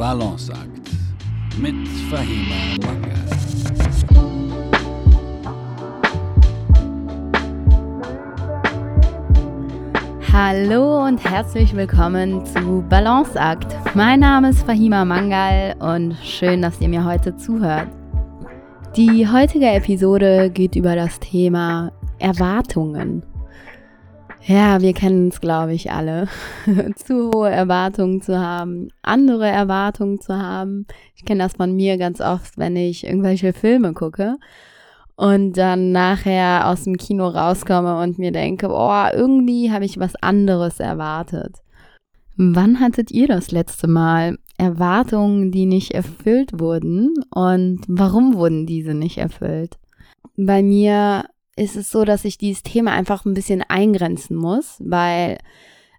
Balanceakt mit Fahima Manga. Hallo und herzlich willkommen zu Balanceakt. Mein Name ist Fahima Mangal und schön, dass ihr mir heute zuhört. Die heutige Episode geht über das Thema Erwartungen. Ja, wir kennen es, glaube ich, alle. zu hohe Erwartungen zu haben, andere Erwartungen zu haben. Ich kenne das von mir ganz oft, wenn ich irgendwelche Filme gucke und dann nachher aus dem Kino rauskomme und mir denke, oh, irgendwie habe ich was anderes erwartet. Wann hattet ihr das letzte Mal Erwartungen, die nicht erfüllt wurden und warum wurden diese nicht erfüllt? Bei mir ist es so, dass ich dieses Thema einfach ein bisschen eingrenzen muss, weil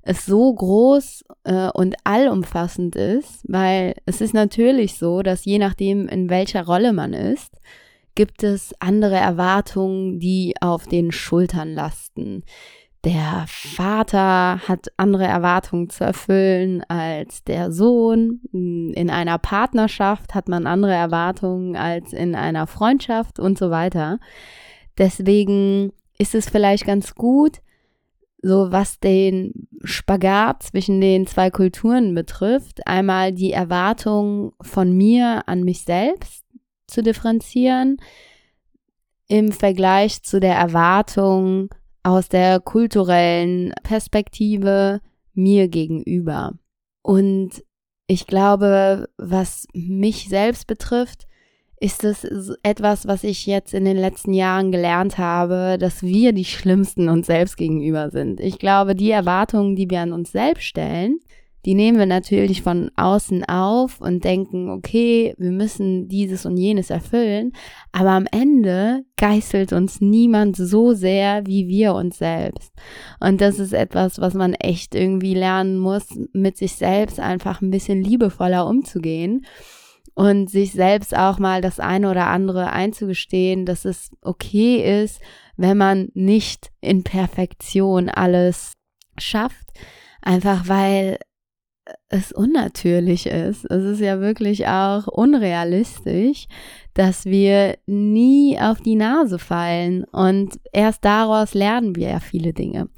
es so groß äh, und allumfassend ist, weil es ist natürlich so, dass je nachdem, in welcher Rolle man ist, gibt es andere Erwartungen, die auf den Schultern lasten. Der Vater hat andere Erwartungen zu erfüllen als der Sohn. In einer Partnerschaft hat man andere Erwartungen als in einer Freundschaft und so weiter. Deswegen ist es vielleicht ganz gut, so was den Spagat zwischen den zwei Kulturen betrifft, einmal die Erwartung von mir an mich selbst zu differenzieren im Vergleich zu der Erwartung aus der kulturellen Perspektive mir gegenüber. Und ich glaube, was mich selbst betrifft, ist es etwas, was ich jetzt in den letzten Jahren gelernt habe, dass wir die Schlimmsten uns selbst gegenüber sind. Ich glaube, die Erwartungen, die wir an uns selbst stellen, die nehmen wir natürlich von außen auf und denken, okay, wir müssen dieses und jenes erfüllen, aber am Ende geißelt uns niemand so sehr wie wir uns selbst. Und das ist etwas, was man echt irgendwie lernen muss, mit sich selbst einfach ein bisschen liebevoller umzugehen und sich selbst auch mal das eine oder andere einzugestehen, dass es okay ist, wenn man nicht in Perfektion alles schafft, einfach weil es unnatürlich ist. Es ist ja wirklich auch unrealistisch, dass wir nie auf die Nase fallen und erst daraus lernen wir ja viele Dinge.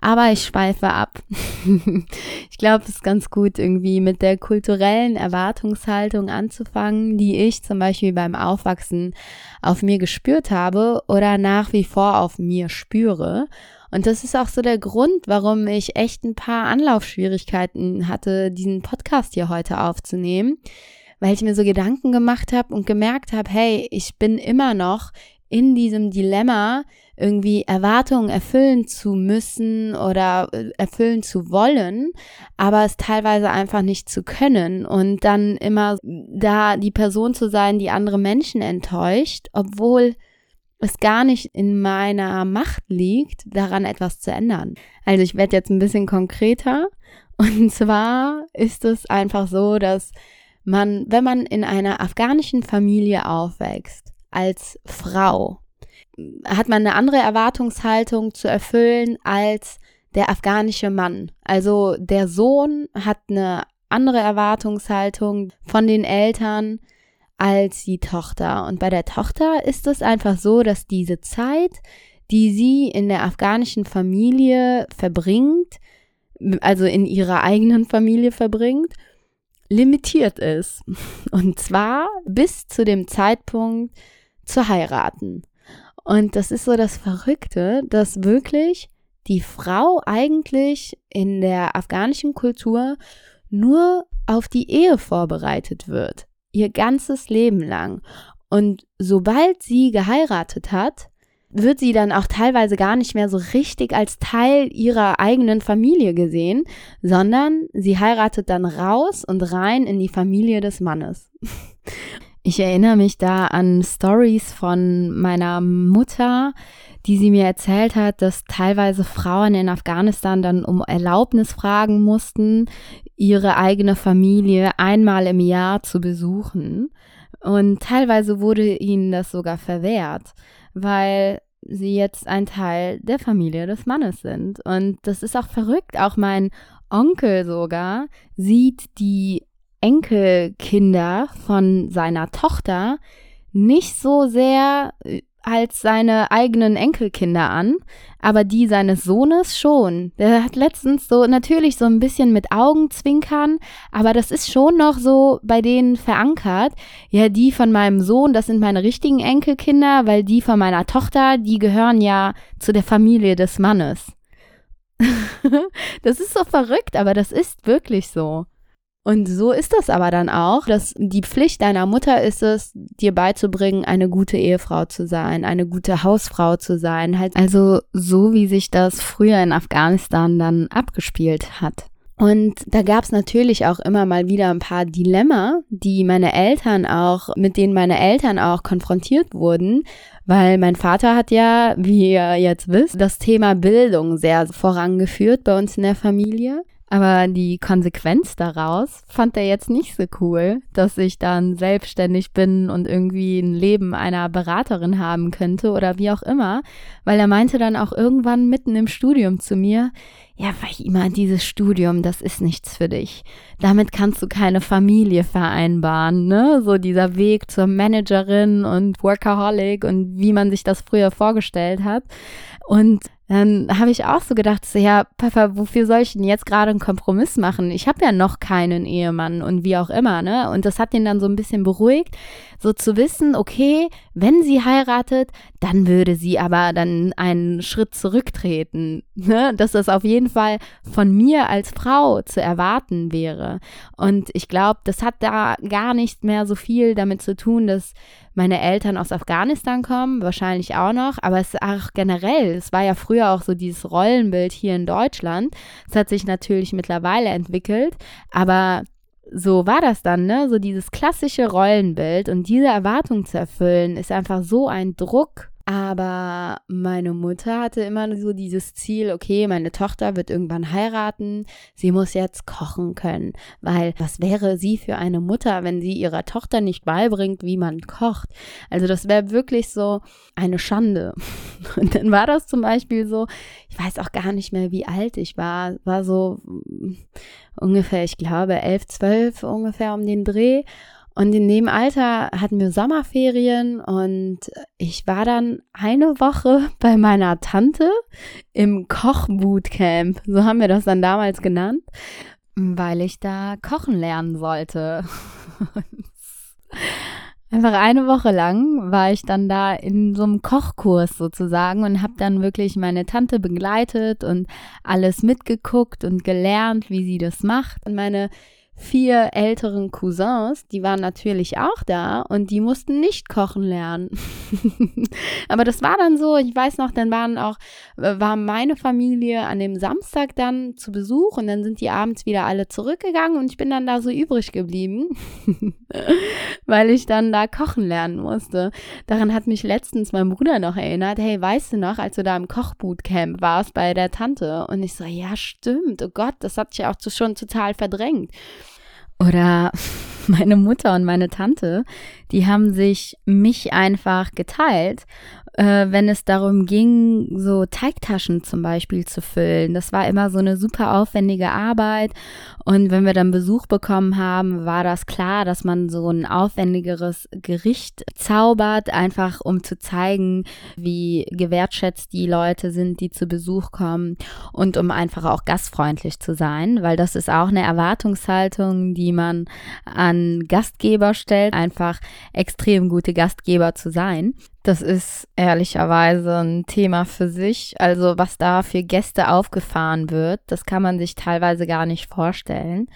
Aber ich schweife ab. ich glaube, es ist ganz gut, irgendwie mit der kulturellen Erwartungshaltung anzufangen, die ich zum Beispiel beim Aufwachsen auf mir gespürt habe oder nach wie vor auf mir spüre und das ist auch so der Grund, warum ich echt ein paar Anlaufschwierigkeiten hatte, diesen Podcast hier heute aufzunehmen, weil ich mir so Gedanken gemacht habe und gemerkt habe, hey, ich bin immer noch in diesem Dilemma, irgendwie Erwartungen erfüllen zu müssen oder äh, erfüllen zu wollen, aber es teilweise einfach nicht zu können und dann immer da die Person zu sein, die andere Menschen enttäuscht, obwohl es gar nicht in meiner Macht liegt, daran etwas zu ändern. Also ich werde jetzt ein bisschen konkreter. Und zwar ist es einfach so, dass man, wenn man in einer afghanischen Familie aufwächst, als Frau, hat man eine andere Erwartungshaltung zu erfüllen als der afghanische Mann. Also der Sohn hat eine andere Erwartungshaltung von den Eltern als die Tochter. Und bei der Tochter ist es einfach so, dass diese Zeit, die sie in der afghanischen Familie verbringt, also in ihrer eigenen Familie verbringt, limitiert ist. Und zwar bis zu dem Zeitpunkt zu heiraten. Und das ist so das Verrückte, dass wirklich die Frau eigentlich in der afghanischen Kultur nur auf die Ehe vorbereitet wird ihr ganzes Leben lang. Und sobald sie geheiratet hat, wird sie dann auch teilweise gar nicht mehr so richtig als Teil ihrer eigenen Familie gesehen, sondern sie heiratet dann raus und rein in die Familie des Mannes. Ich erinnere mich da an Stories von meiner Mutter, die sie mir erzählt hat, dass teilweise Frauen in Afghanistan dann um Erlaubnis fragen mussten, ihre eigene Familie einmal im Jahr zu besuchen. Und teilweise wurde ihnen das sogar verwehrt, weil sie jetzt ein Teil der Familie des Mannes sind. Und das ist auch verrückt. Auch mein Onkel sogar sieht die Enkelkinder von seiner Tochter nicht so sehr äh, als seine eigenen Enkelkinder an, aber die seines Sohnes schon. Der hat letztens so natürlich so ein bisschen mit Augenzwinkern, aber das ist schon noch so bei denen verankert. Ja, die von meinem Sohn, das sind meine richtigen Enkelkinder, weil die von meiner Tochter, die gehören ja zu der Familie des Mannes. das ist so verrückt, aber das ist wirklich so. Und so ist das aber dann auch, dass die Pflicht deiner Mutter ist es, dir beizubringen, eine gute Ehefrau zu sein, eine gute Hausfrau zu sein. Halt also so, wie sich das früher in Afghanistan dann abgespielt hat. Und da gab es natürlich auch immer mal wieder ein paar Dilemma, die meine Eltern auch, mit denen meine Eltern auch konfrontiert wurden, weil mein Vater hat ja, wie ihr jetzt wisst, das Thema Bildung sehr vorangeführt bei uns in der Familie. Aber die Konsequenz daraus fand er jetzt nicht so cool, dass ich dann selbstständig bin und irgendwie ein Leben einer Beraterin haben könnte oder wie auch immer, weil er meinte dann auch irgendwann mitten im Studium zu mir, ja, immer dieses Studium, das ist nichts für dich. Damit kannst du keine Familie vereinbaren, ne? So dieser Weg zur Managerin und Workaholic und wie man sich das früher vorgestellt hat. Und dann habe ich auch so gedacht, so, ja, Papa, wofür soll ich denn jetzt gerade einen Kompromiss machen? Ich habe ja noch keinen Ehemann und wie auch immer, ne? Und das hat ihn dann so ein bisschen beruhigt, so zu wissen, okay, wenn sie heiratet, dann würde sie aber dann einen Schritt zurücktreten, ne? Dass das auf jeden Fall von mir als Frau zu erwarten wäre. Und ich glaube, das hat da gar nicht mehr so viel damit zu tun, dass meine Eltern aus Afghanistan kommen, wahrscheinlich auch noch, aber es ist auch generell, es war ja früher auch so dieses Rollenbild hier in Deutschland. Es hat sich natürlich mittlerweile entwickelt, aber so war das dann, ne? So dieses klassische Rollenbild und diese Erwartung zu erfüllen, ist einfach so ein Druck aber meine Mutter hatte immer so dieses Ziel, okay, meine Tochter wird irgendwann heiraten, sie muss jetzt kochen können, weil was wäre sie für eine Mutter, wenn sie ihrer Tochter nicht beibringt, wie man kocht? Also das wäre wirklich so eine Schande. Und dann war das zum Beispiel so, ich weiß auch gar nicht mehr, wie alt ich war, war so mm, ungefähr, ich glaube, elf, zwölf ungefähr um den Dreh. Und in dem Alter hatten wir Sommerferien und ich war dann eine Woche bei meiner Tante im Kochbootcamp. So haben wir das dann damals genannt, weil ich da kochen lernen wollte. Einfach eine Woche lang war ich dann da in so einem Kochkurs sozusagen und habe dann wirklich meine Tante begleitet und alles mitgeguckt und gelernt, wie sie das macht. Und meine vier älteren Cousins, die waren natürlich auch da und die mussten nicht kochen lernen. Aber das war dann so, ich weiß noch, dann waren auch, war meine Familie an dem Samstag dann zu Besuch und dann sind die abends wieder alle zurückgegangen und ich bin dann da so übrig geblieben, weil ich dann da kochen lernen musste. Daran hat mich letztens mein Bruder noch erinnert, hey, weißt du noch, als du da im Kochbootcamp warst bei der Tante? Und ich so, ja, stimmt, oh Gott, das hat sich auch schon total verdrängt. Oder meine Mutter und meine Tante, die haben sich mich einfach geteilt äh, wenn es darum ging, so Teigtaschen zum Beispiel zu füllen. Das war immer so eine super aufwendige Arbeit. Und wenn wir dann Besuch bekommen haben, war das klar, dass man so ein aufwendigeres Gericht zaubert, einfach um zu zeigen, wie gewertschätzt die Leute sind, die zu Besuch kommen und um einfach auch gastfreundlich zu sein, weil das ist auch eine Erwartungshaltung, die man an Gastgeber stellt, einfach extrem gute Gastgeber zu sein. Das ist ehrlicherweise ein Thema für sich. Also was da für Gäste aufgefahren wird, das kann man sich teilweise gar nicht vorstellen.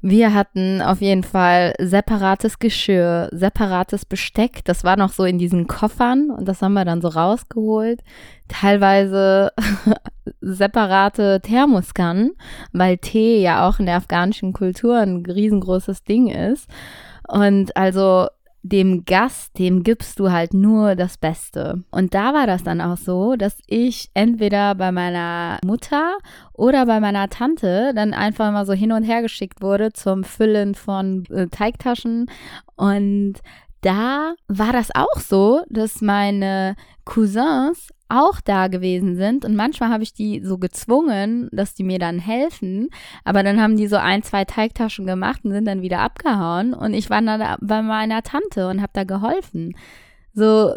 Wir hatten auf jeden Fall separates Geschirr, separates Besteck. Das war noch so in diesen Koffern und das haben wir dann so rausgeholt. Teilweise separate Thermoskannen, weil Tee ja auch in der afghanischen Kultur ein riesengroßes Ding ist. Und also dem Gast, dem gibst du halt nur das Beste. Und da war das dann auch so, dass ich entweder bei meiner Mutter oder bei meiner Tante dann einfach mal so hin und her geschickt wurde zum Füllen von äh, Teigtaschen und da war das auch so, dass meine Cousins auch da gewesen sind. Und manchmal habe ich die so gezwungen, dass die mir dann helfen, aber dann haben die so ein, zwei Teigtaschen gemacht und sind dann wieder abgehauen. Und ich war dann bei meiner Tante und habe da geholfen. So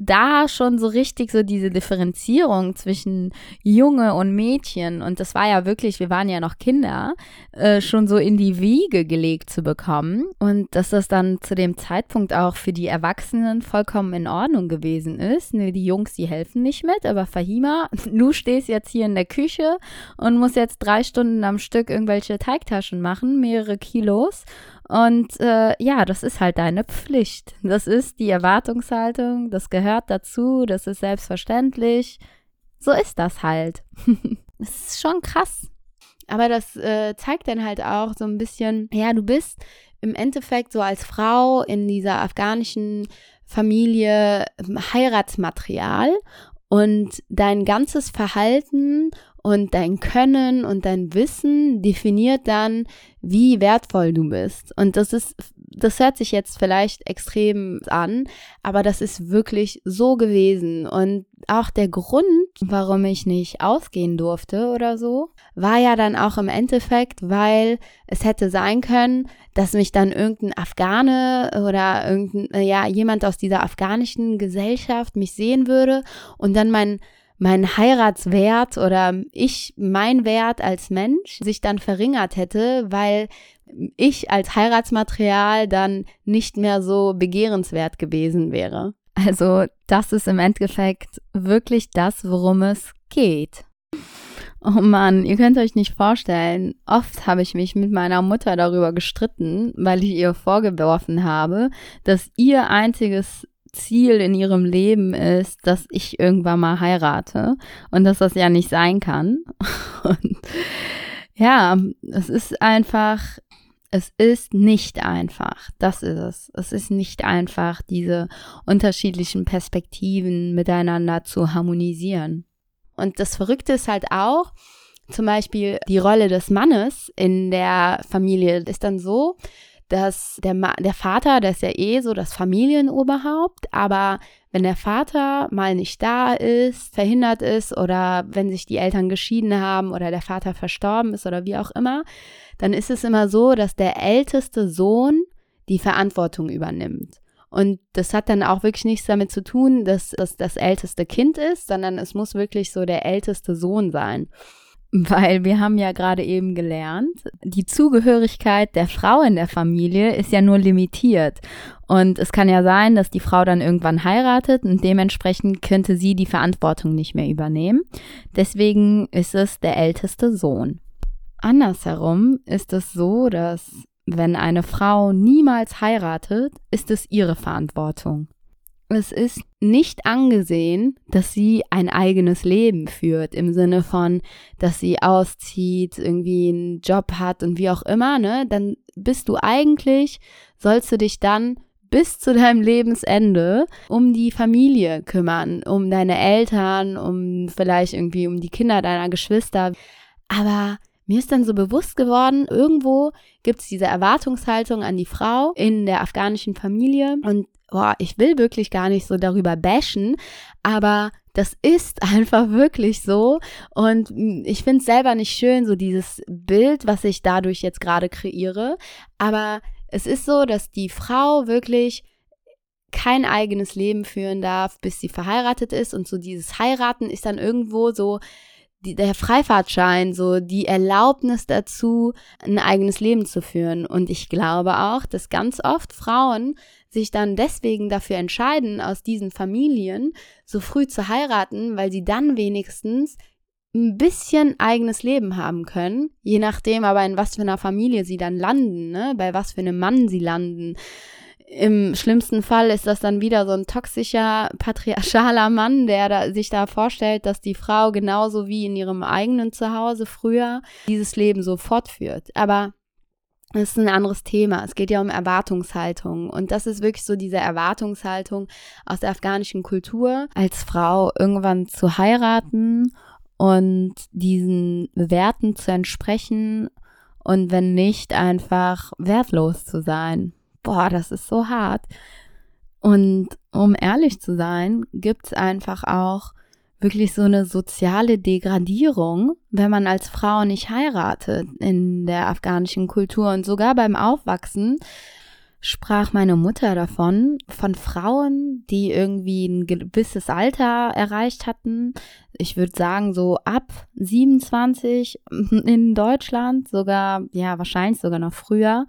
da schon so richtig so diese Differenzierung zwischen Junge und Mädchen. Und das war ja wirklich, wir waren ja noch Kinder, äh, schon so in die Wiege gelegt zu bekommen. Und dass das dann zu dem Zeitpunkt auch für die Erwachsenen vollkommen in Ordnung gewesen ist. Nee, die Jungs, die helfen nicht mit, aber Fahima, du stehst jetzt hier in der Küche und musst jetzt drei Stunden am Stück irgendwelche Teigtaschen machen, mehrere Kilos und äh, ja, das ist halt deine Pflicht. Das ist die Erwartungshaltung, das gehört dazu, das ist selbstverständlich. So ist das halt. das ist schon krass. Aber das äh, zeigt dann halt auch so ein bisschen, ja, du bist im Endeffekt so als Frau in dieser afghanischen Familie Heiratsmaterial und dein ganzes Verhalten und dein Können und dein Wissen definiert dann, wie wertvoll du bist. Und das ist, das hört sich jetzt vielleicht extrem an, aber das ist wirklich so gewesen. Und auch der Grund, warum ich nicht ausgehen durfte oder so, war ja dann auch im Endeffekt, weil es hätte sein können, dass mich dann irgendein Afghane oder irgendein, ja, jemand aus dieser afghanischen Gesellschaft mich sehen würde und dann mein mein Heiratswert oder ich, mein Wert als Mensch sich dann verringert hätte, weil ich als Heiratsmaterial dann nicht mehr so begehrenswert gewesen wäre. Also das ist im Endeffekt wirklich das, worum es geht. Oh Mann, ihr könnt euch nicht vorstellen, oft habe ich mich mit meiner Mutter darüber gestritten, weil ich ihr vorgeworfen habe, dass ihr einziges Ziel in ihrem Leben ist, dass ich irgendwann mal heirate und dass das ja nicht sein kann. Und ja, es ist einfach, es ist nicht einfach. Das ist es. Es ist nicht einfach, diese unterschiedlichen Perspektiven miteinander zu harmonisieren. Und das Verrückte ist halt auch, zum Beispiel die Rolle des Mannes in der Familie ist dann so, dass der, Ma der Vater, der ist ja eh so das Familienoberhaupt, aber wenn der Vater mal nicht da ist, verhindert ist oder wenn sich die Eltern geschieden haben oder der Vater verstorben ist oder wie auch immer, dann ist es immer so, dass der älteste Sohn die Verantwortung übernimmt. Und das hat dann auch wirklich nichts damit zu tun, dass das das älteste Kind ist, sondern es muss wirklich so der älteste Sohn sein. Weil wir haben ja gerade eben gelernt, die Zugehörigkeit der Frau in der Familie ist ja nur limitiert. Und es kann ja sein, dass die Frau dann irgendwann heiratet und dementsprechend könnte sie die Verantwortung nicht mehr übernehmen. Deswegen ist es der älteste Sohn. Andersherum ist es so, dass wenn eine Frau niemals heiratet, ist es ihre Verantwortung es ist nicht angesehen, dass sie ein eigenes Leben führt, im Sinne von, dass sie auszieht, irgendwie einen Job hat und wie auch immer, ne? Dann bist du eigentlich, sollst du dich dann bis zu deinem Lebensende um die Familie kümmern, um deine Eltern, um vielleicht irgendwie um die Kinder deiner Geschwister. Aber mir ist dann so bewusst geworden, irgendwo gibt es diese Erwartungshaltung an die Frau in der afghanischen Familie und boah, ich will wirklich gar nicht so darüber bashen, aber das ist einfach wirklich so. Und ich finde es selber nicht schön, so dieses Bild, was ich dadurch jetzt gerade kreiere. Aber es ist so, dass die Frau wirklich kein eigenes Leben führen darf, bis sie verheiratet ist. Und so dieses Heiraten ist dann irgendwo so die, der Freifahrtschein, so die Erlaubnis dazu, ein eigenes Leben zu führen. Und ich glaube auch, dass ganz oft Frauen sich dann deswegen dafür entscheiden, aus diesen Familien so früh zu heiraten, weil sie dann wenigstens ein bisschen eigenes Leben haben können, je nachdem aber in was für einer Familie sie dann landen, ne? bei was für einem Mann sie landen. Im schlimmsten Fall ist das dann wieder so ein toxischer, patriarchaler Mann, der da, sich da vorstellt, dass die Frau genauso wie in ihrem eigenen Zuhause früher dieses Leben so fortführt. Aber es ist ein anderes Thema. Es geht ja um Erwartungshaltung. Und das ist wirklich so diese Erwartungshaltung aus der afghanischen Kultur, als Frau irgendwann zu heiraten und diesen Werten zu entsprechen und wenn nicht, einfach wertlos zu sein boah, das ist so hart. Und um ehrlich zu sein, gibt es einfach auch wirklich so eine soziale Degradierung, wenn man als Frau nicht heiratet in der afghanischen Kultur. Und sogar beim Aufwachsen sprach meine Mutter davon, von Frauen, die irgendwie ein gewisses Alter erreicht hatten. Ich würde sagen, so ab 27 in Deutschland, sogar, ja, wahrscheinlich sogar noch früher,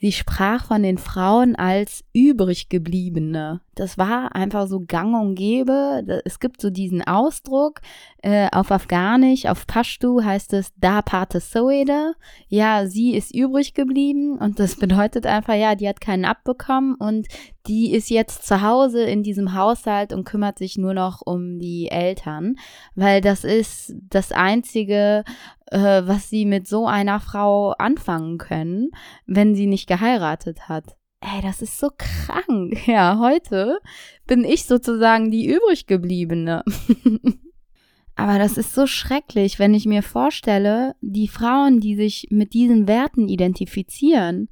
Sie sprach von den Frauen als übrig gebliebene. Das war einfach so gang und gäbe. Es gibt so diesen Ausdruck äh, auf Afghanisch, auf Pashtu heißt es Da Pate Soede. Ja, sie ist übrig geblieben und das bedeutet einfach, ja, die hat keinen abbekommen und die ist jetzt zu Hause in diesem Haushalt und kümmert sich nur noch um die Eltern, weil das ist das einzige, äh, was sie mit so einer Frau anfangen können, wenn sie nicht geheiratet hat. Ey, das ist so krank. Ja, heute bin ich sozusagen die übrig gebliebene. Aber das ist so schrecklich, wenn ich mir vorstelle, die Frauen, die sich mit diesen Werten identifizieren,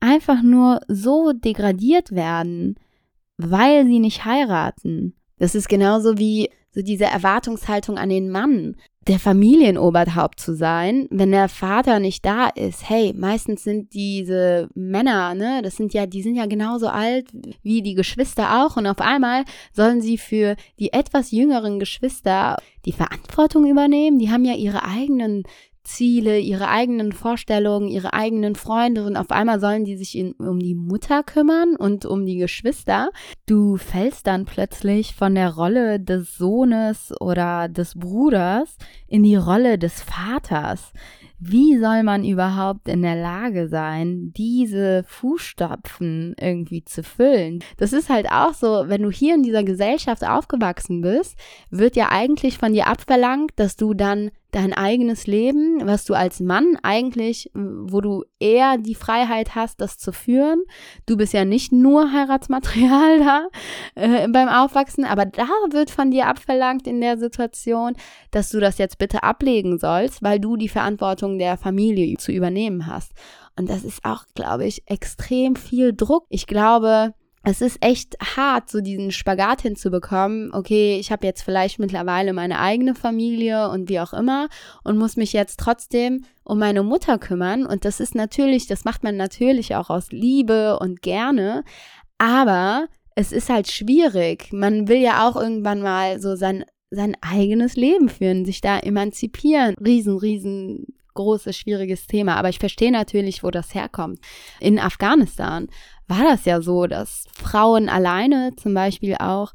einfach nur so degradiert werden, weil sie nicht heiraten. Das ist genauso wie so diese Erwartungshaltung an den Mann, der Familienoberhaupt zu sein, wenn der Vater nicht da ist. Hey, meistens sind diese Männer, ne, das sind ja, die sind ja genauso alt wie die Geschwister auch und auf einmal sollen sie für die etwas jüngeren Geschwister die Verantwortung übernehmen. Die haben ja ihre eigenen Ziele, ihre eigenen Vorstellungen, ihre eigenen Freunde und auf einmal sollen die sich in, um die Mutter kümmern und um die Geschwister. Du fällst dann plötzlich von der Rolle des Sohnes oder des Bruders in die Rolle des Vaters. Wie soll man überhaupt in der Lage sein, diese Fußstapfen irgendwie zu füllen? Das ist halt auch so, wenn du hier in dieser Gesellschaft aufgewachsen bist, wird ja eigentlich von dir abverlangt, dass du dann dein eigenes Leben, was du als Mann eigentlich, wo du eher die Freiheit hast, das zu führen. Du bist ja nicht nur Heiratsmaterial da äh, beim Aufwachsen, aber da wird von dir abverlangt in der Situation, dass du das jetzt bitte ablegen sollst, weil du die Verantwortung der Familie zu übernehmen hast. Und das ist auch, glaube ich, extrem viel Druck. Ich glaube, es ist echt hart, so diesen Spagat hinzubekommen. Okay, ich habe jetzt vielleicht mittlerweile meine eigene Familie und wie auch immer und muss mich jetzt trotzdem um meine Mutter kümmern. Und das ist natürlich, das macht man natürlich auch aus Liebe und gerne. Aber es ist halt schwierig. Man will ja auch irgendwann mal so sein, sein eigenes Leben führen, sich da emanzipieren. Riesen, riesen großes, schwieriges Thema. Aber ich verstehe natürlich, wo das herkommt. In Afghanistan war das ja so, dass Frauen alleine zum Beispiel auch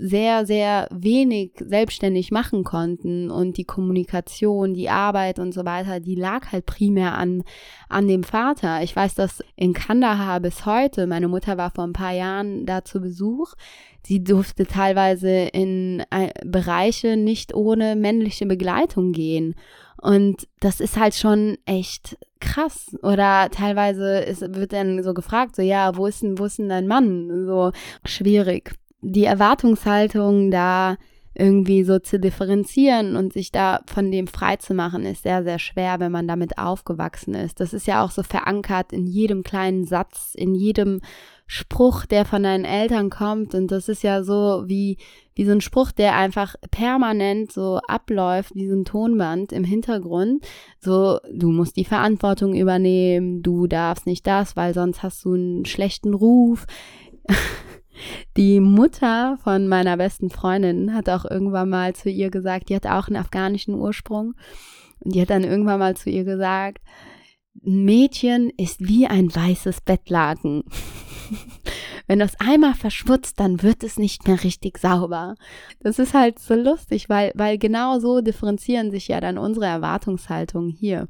sehr, sehr wenig selbstständig machen konnten und die Kommunikation, die Arbeit und so weiter, die lag halt primär an, an dem Vater. Ich weiß das in Kandahar bis heute. Meine Mutter war vor ein paar Jahren da zu Besuch. Sie durfte teilweise in äh, Bereiche nicht ohne männliche Begleitung gehen. Und das ist halt schon echt krass. Oder teilweise ist, wird dann so gefragt, so, ja, wo ist denn, wo ist denn dein Mann? So schwierig. Die Erwartungshaltung da irgendwie so zu differenzieren und sich da von dem frei zu machen, ist sehr, sehr schwer, wenn man damit aufgewachsen ist. Das ist ja auch so verankert in jedem kleinen Satz, in jedem Spruch, der von deinen Eltern kommt. Und das ist ja so wie, wie so ein Spruch, der einfach permanent so abläuft, wie so ein Tonband im Hintergrund. So, du musst die Verantwortung übernehmen, du darfst nicht das, weil sonst hast du einen schlechten Ruf. Die Mutter von meiner besten Freundin hat auch irgendwann mal zu ihr gesagt, die hat auch einen afghanischen Ursprung. Und die hat dann irgendwann mal zu ihr gesagt, ein Mädchen ist wie ein weißes Bettlaken. Wenn das einmal verschmutzt, dann wird es nicht mehr richtig sauber. Das ist halt so lustig, weil, weil genau so differenzieren sich ja dann unsere Erwartungshaltungen hier.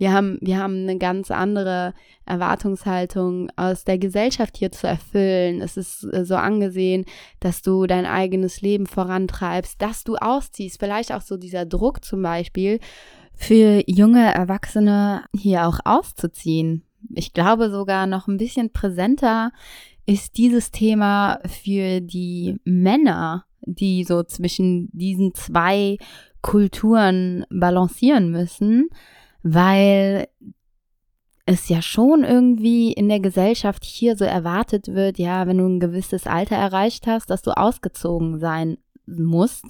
Wir haben, wir haben eine ganz andere Erwartungshaltung aus der Gesellschaft hier zu erfüllen. Es ist äh, so angesehen, dass du dein eigenes Leben vorantreibst, dass du ausziehst. Vielleicht auch so dieser Druck zum Beispiel für junge Erwachsene hier auch auszuziehen. Ich glaube sogar noch ein bisschen präsenter ist dieses Thema für die Männer, die so zwischen diesen zwei Kulturen balancieren müssen, weil es ja schon irgendwie in der Gesellschaft hier so erwartet wird, ja, wenn du ein gewisses Alter erreicht hast, dass du ausgezogen sein musst.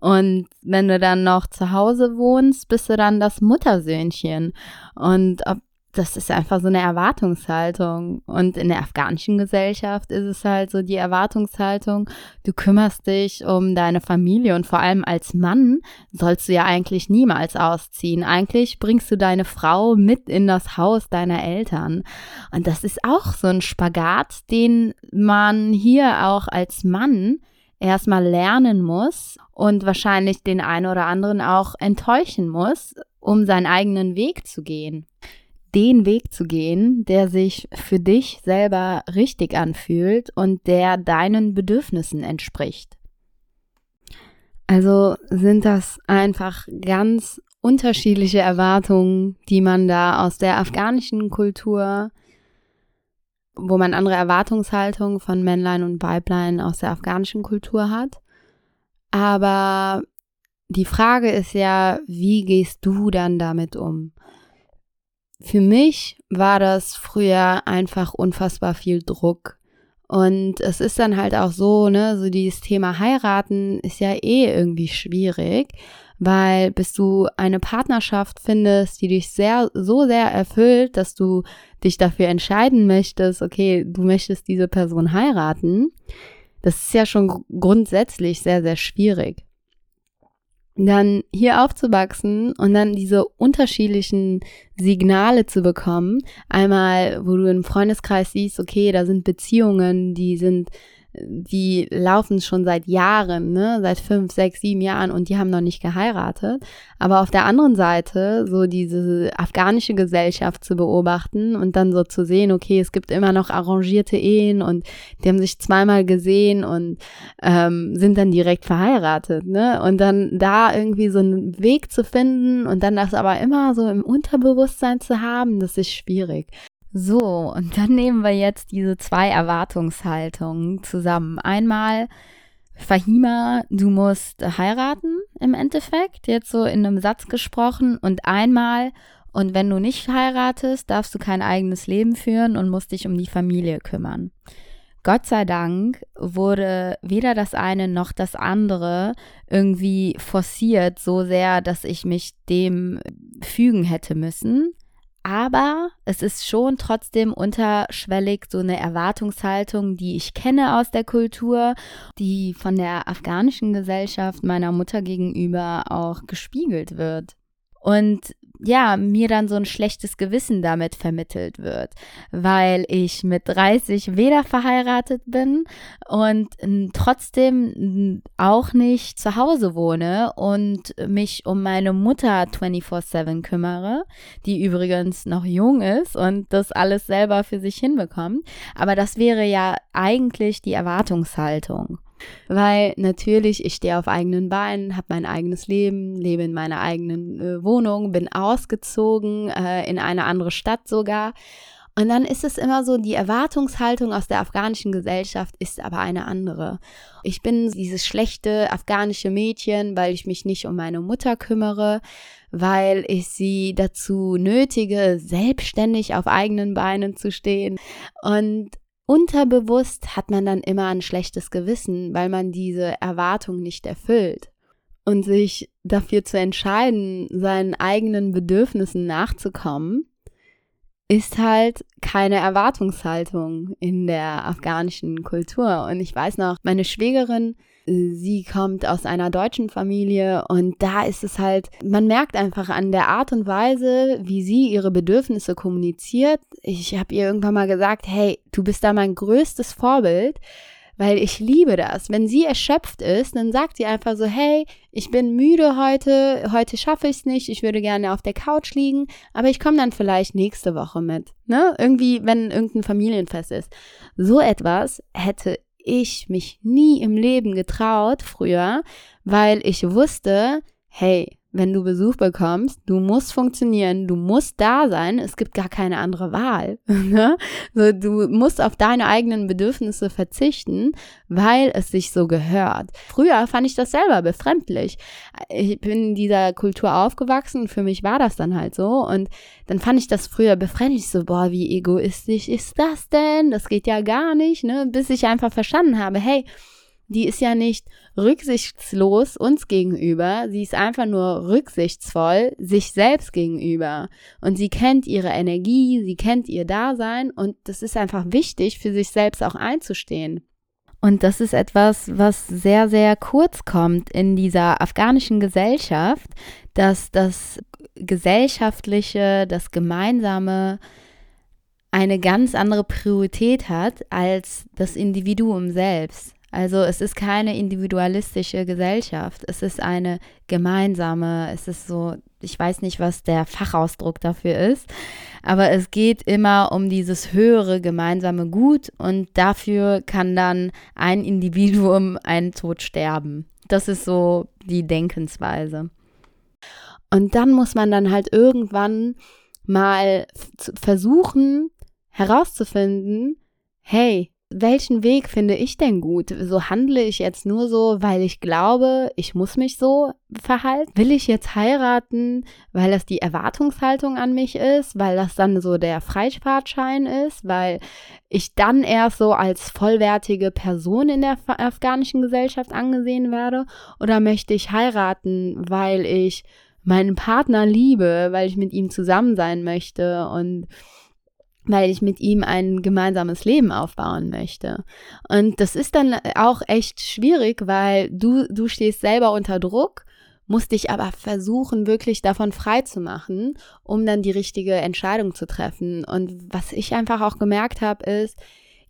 Und wenn du dann noch zu Hause wohnst, bist du dann das Muttersöhnchen. Und ob das ist einfach so eine Erwartungshaltung. Und in der afghanischen Gesellschaft ist es halt so die Erwartungshaltung, du kümmerst dich um deine Familie und vor allem als Mann sollst du ja eigentlich niemals ausziehen. Eigentlich bringst du deine Frau mit in das Haus deiner Eltern. Und das ist auch so ein Spagat, den man hier auch als Mann erstmal lernen muss und wahrscheinlich den einen oder anderen auch enttäuschen muss, um seinen eigenen Weg zu gehen den Weg zu gehen, der sich für dich selber richtig anfühlt und der deinen Bedürfnissen entspricht. Also sind das einfach ganz unterschiedliche Erwartungen, die man da aus der afghanischen Kultur, wo man andere Erwartungshaltungen von Männlein und Weiblein aus der afghanischen Kultur hat. Aber die Frage ist ja, wie gehst du dann damit um? Für mich war das früher einfach unfassbar viel Druck. Und es ist dann halt auch so, ne, so dieses Thema heiraten ist ja eh irgendwie schwierig, weil bis du eine Partnerschaft findest, die dich sehr, so sehr erfüllt, dass du dich dafür entscheiden möchtest, okay, du möchtest diese Person heiraten, das ist ja schon grundsätzlich sehr, sehr schwierig dann hier aufzuwachsen und dann diese unterschiedlichen Signale zu bekommen. Einmal, wo du im Freundeskreis siehst, okay, da sind Beziehungen, die sind die laufen schon seit Jahren, ne, seit fünf, sechs, sieben Jahren und die haben noch nicht geheiratet. Aber auf der anderen Seite so diese afghanische Gesellschaft zu beobachten und dann so zu sehen, okay, es gibt immer noch arrangierte Ehen und die haben sich zweimal gesehen und ähm, sind dann direkt verheiratet, ne? Und dann da irgendwie so einen Weg zu finden und dann das aber immer so im Unterbewusstsein zu haben, das ist schwierig. So, und dann nehmen wir jetzt diese zwei Erwartungshaltungen zusammen. Einmal, Fahima, du musst heiraten im Endeffekt, jetzt so in einem Satz gesprochen. Und einmal, und wenn du nicht heiratest, darfst du kein eigenes Leben führen und musst dich um die Familie kümmern. Gott sei Dank wurde weder das eine noch das andere irgendwie forciert, so sehr, dass ich mich dem fügen hätte müssen aber es ist schon trotzdem unterschwellig so eine Erwartungshaltung, die ich kenne aus der Kultur, die von der afghanischen Gesellschaft meiner Mutter gegenüber auch gespiegelt wird. Und ja, mir dann so ein schlechtes Gewissen damit vermittelt wird, weil ich mit 30 weder verheiratet bin und trotzdem auch nicht zu Hause wohne und mich um meine Mutter 24/7 kümmere, die übrigens noch jung ist und das alles selber für sich hinbekommt. Aber das wäre ja eigentlich die Erwartungshaltung. Weil natürlich, ich stehe auf eigenen Beinen, habe mein eigenes Leben, lebe in meiner eigenen äh, Wohnung, bin ausgezogen, äh, in eine andere Stadt sogar. Und dann ist es immer so, die Erwartungshaltung aus der afghanischen Gesellschaft ist aber eine andere. Ich bin dieses schlechte afghanische Mädchen, weil ich mich nicht um meine Mutter kümmere, weil ich sie dazu nötige, selbstständig auf eigenen Beinen zu stehen. Und Unterbewusst hat man dann immer ein schlechtes Gewissen, weil man diese Erwartung nicht erfüllt. Und sich dafür zu entscheiden, seinen eigenen Bedürfnissen nachzukommen, ist halt keine Erwartungshaltung in der afghanischen Kultur. Und ich weiß noch, meine Schwägerin Sie kommt aus einer deutschen Familie und da ist es halt, man merkt einfach an der Art und Weise, wie sie ihre Bedürfnisse kommuniziert. Ich habe ihr irgendwann mal gesagt, hey, du bist da mein größtes Vorbild, weil ich liebe das. Wenn sie erschöpft ist, dann sagt sie einfach so, hey, ich bin müde heute, heute schaffe ich es nicht, ich würde gerne auf der Couch liegen, aber ich komme dann vielleicht nächste Woche mit. Ne? Irgendwie, wenn irgendein Familienfest ist. So etwas hätte ich mich nie im Leben getraut früher, weil ich wusste, hey, wenn du Besuch bekommst, du musst funktionieren, du musst da sein, es gibt gar keine andere Wahl. Ne? so, du musst auf deine eigenen Bedürfnisse verzichten, weil es sich so gehört. Früher fand ich das selber befremdlich. Ich bin in dieser Kultur aufgewachsen für mich war das dann halt so. Und dann fand ich das früher befremdlich, so, boah, wie egoistisch ist das denn? Das geht ja gar nicht, ne? Bis ich einfach verstanden habe, hey, die ist ja nicht rücksichtslos uns gegenüber, sie ist einfach nur rücksichtsvoll sich selbst gegenüber. Und sie kennt ihre Energie, sie kennt ihr Dasein und das ist einfach wichtig, für sich selbst auch einzustehen. Und das ist etwas, was sehr, sehr kurz kommt in dieser afghanischen Gesellschaft, dass das Gesellschaftliche, das Gemeinsame eine ganz andere Priorität hat als das Individuum selbst. Also es ist keine individualistische Gesellschaft, es ist eine gemeinsame, es ist so, ich weiß nicht, was der Fachausdruck dafür ist, aber es geht immer um dieses höhere gemeinsame Gut und dafür kann dann ein Individuum einen Tod sterben. Das ist so die Denkensweise. Und dann muss man dann halt irgendwann mal versuchen herauszufinden, hey, welchen Weg finde ich denn gut? So handle ich jetzt nur so, weil ich glaube, ich muss mich so verhalten? Will ich jetzt heiraten, weil das die Erwartungshaltung an mich ist, weil das dann so der Freifahrtschein ist, weil ich dann erst so als vollwertige Person in der afghanischen Gesellschaft angesehen werde? Oder möchte ich heiraten, weil ich meinen Partner liebe, weil ich mit ihm zusammen sein möchte und weil ich mit ihm ein gemeinsames Leben aufbauen möchte. Und das ist dann auch echt schwierig, weil du, du stehst selber unter Druck, musst dich aber versuchen, wirklich davon frei zu machen, um dann die richtige Entscheidung zu treffen. Und was ich einfach auch gemerkt habe, ist,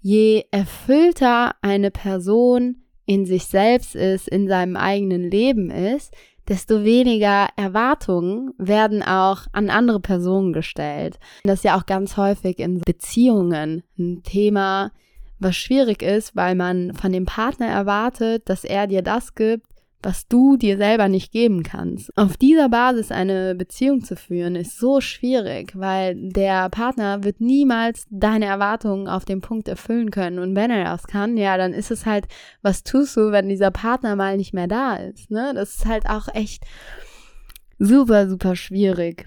je erfüllter eine Person in sich selbst ist, in seinem eigenen Leben ist, desto weniger Erwartungen werden auch an andere Personen gestellt. Das ist ja auch ganz häufig in Beziehungen ein Thema, was schwierig ist, weil man von dem Partner erwartet, dass er dir das gibt, was du dir selber nicht geben kannst. Auf dieser Basis eine Beziehung zu führen, ist so schwierig, weil der Partner wird niemals deine Erwartungen auf den Punkt erfüllen können. Und wenn er das kann, ja, dann ist es halt, was tust du, wenn dieser Partner mal nicht mehr da ist? Ne? Das ist halt auch echt super, super schwierig.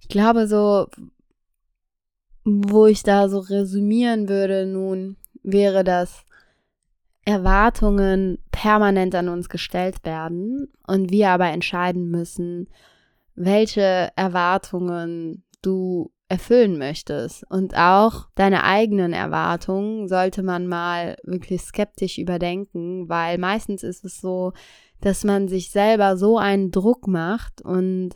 Ich glaube, so, wo ich da so resümieren würde nun, wäre das, Erwartungen permanent an uns gestellt werden und wir aber entscheiden müssen, welche Erwartungen du erfüllen möchtest. Und auch deine eigenen Erwartungen sollte man mal wirklich skeptisch überdenken, weil meistens ist es so, dass man sich selber so einen Druck macht und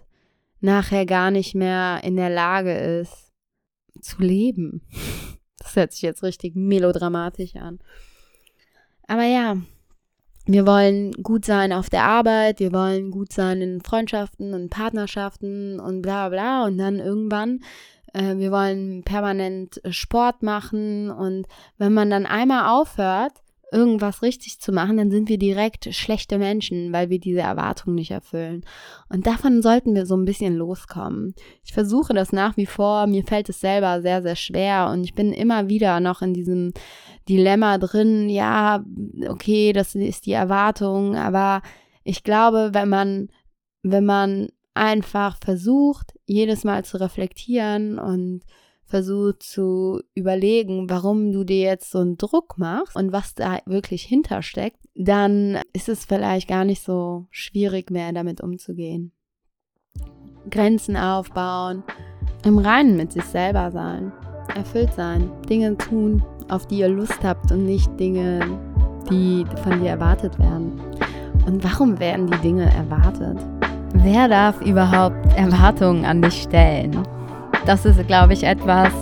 nachher gar nicht mehr in der Lage ist zu leben. Das hört sich jetzt richtig melodramatisch an. Aber ja, wir wollen gut sein auf der Arbeit, wir wollen gut sein in Freundschaften und Partnerschaften und bla bla. Und dann irgendwann, äh, wir wollen permanent Sport machen. Und wenn man dann einmal aufhört, irgendwas richtig zu machen, dann sind wir direkt schlechte Menschen, weil wir diese Erwartungen nicht erfüllen. Und davon sollten wir so ein bisschen loskommen. Ich versuche das nach wie vor, mir fällt es selber sehr, sehr schwer und ich bin immer wieder noch in diesem Dilemma drin, ja, okay, das ist die Erwartung, aber ich glaube, wenn man, wenn man einfach versucht, jedes Mal zu reflektieren und versucht zu überlegen, warum du dir jetzt so einen Druck machst und was da wirklich hintersteckt, dann ist es vielleicht gar nicht so schwierig mehr damit umzugehen. Grenzen aufbauen, im Reinen mit sich selber sein, erfüllt sein, Dinge tun, auf die ihr Lust habt und nicht Dinge, die von dir erwartet werden. Und warum werden die Dinge erwartet? Wer darf überhaupt Erwartungen an dich stellen? Das ist, glaube ich, etwas,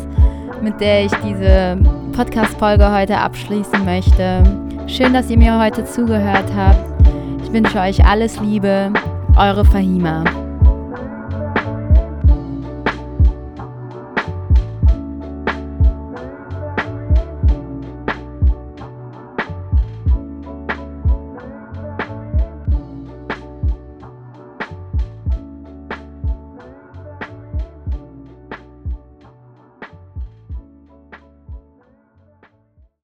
mit der ich diese Podcast-Folge heute abschließen möchte. Schön, dass ihr mir heute zugehört habt. Ich wünsche euch alles Liebe. Eure Fahima.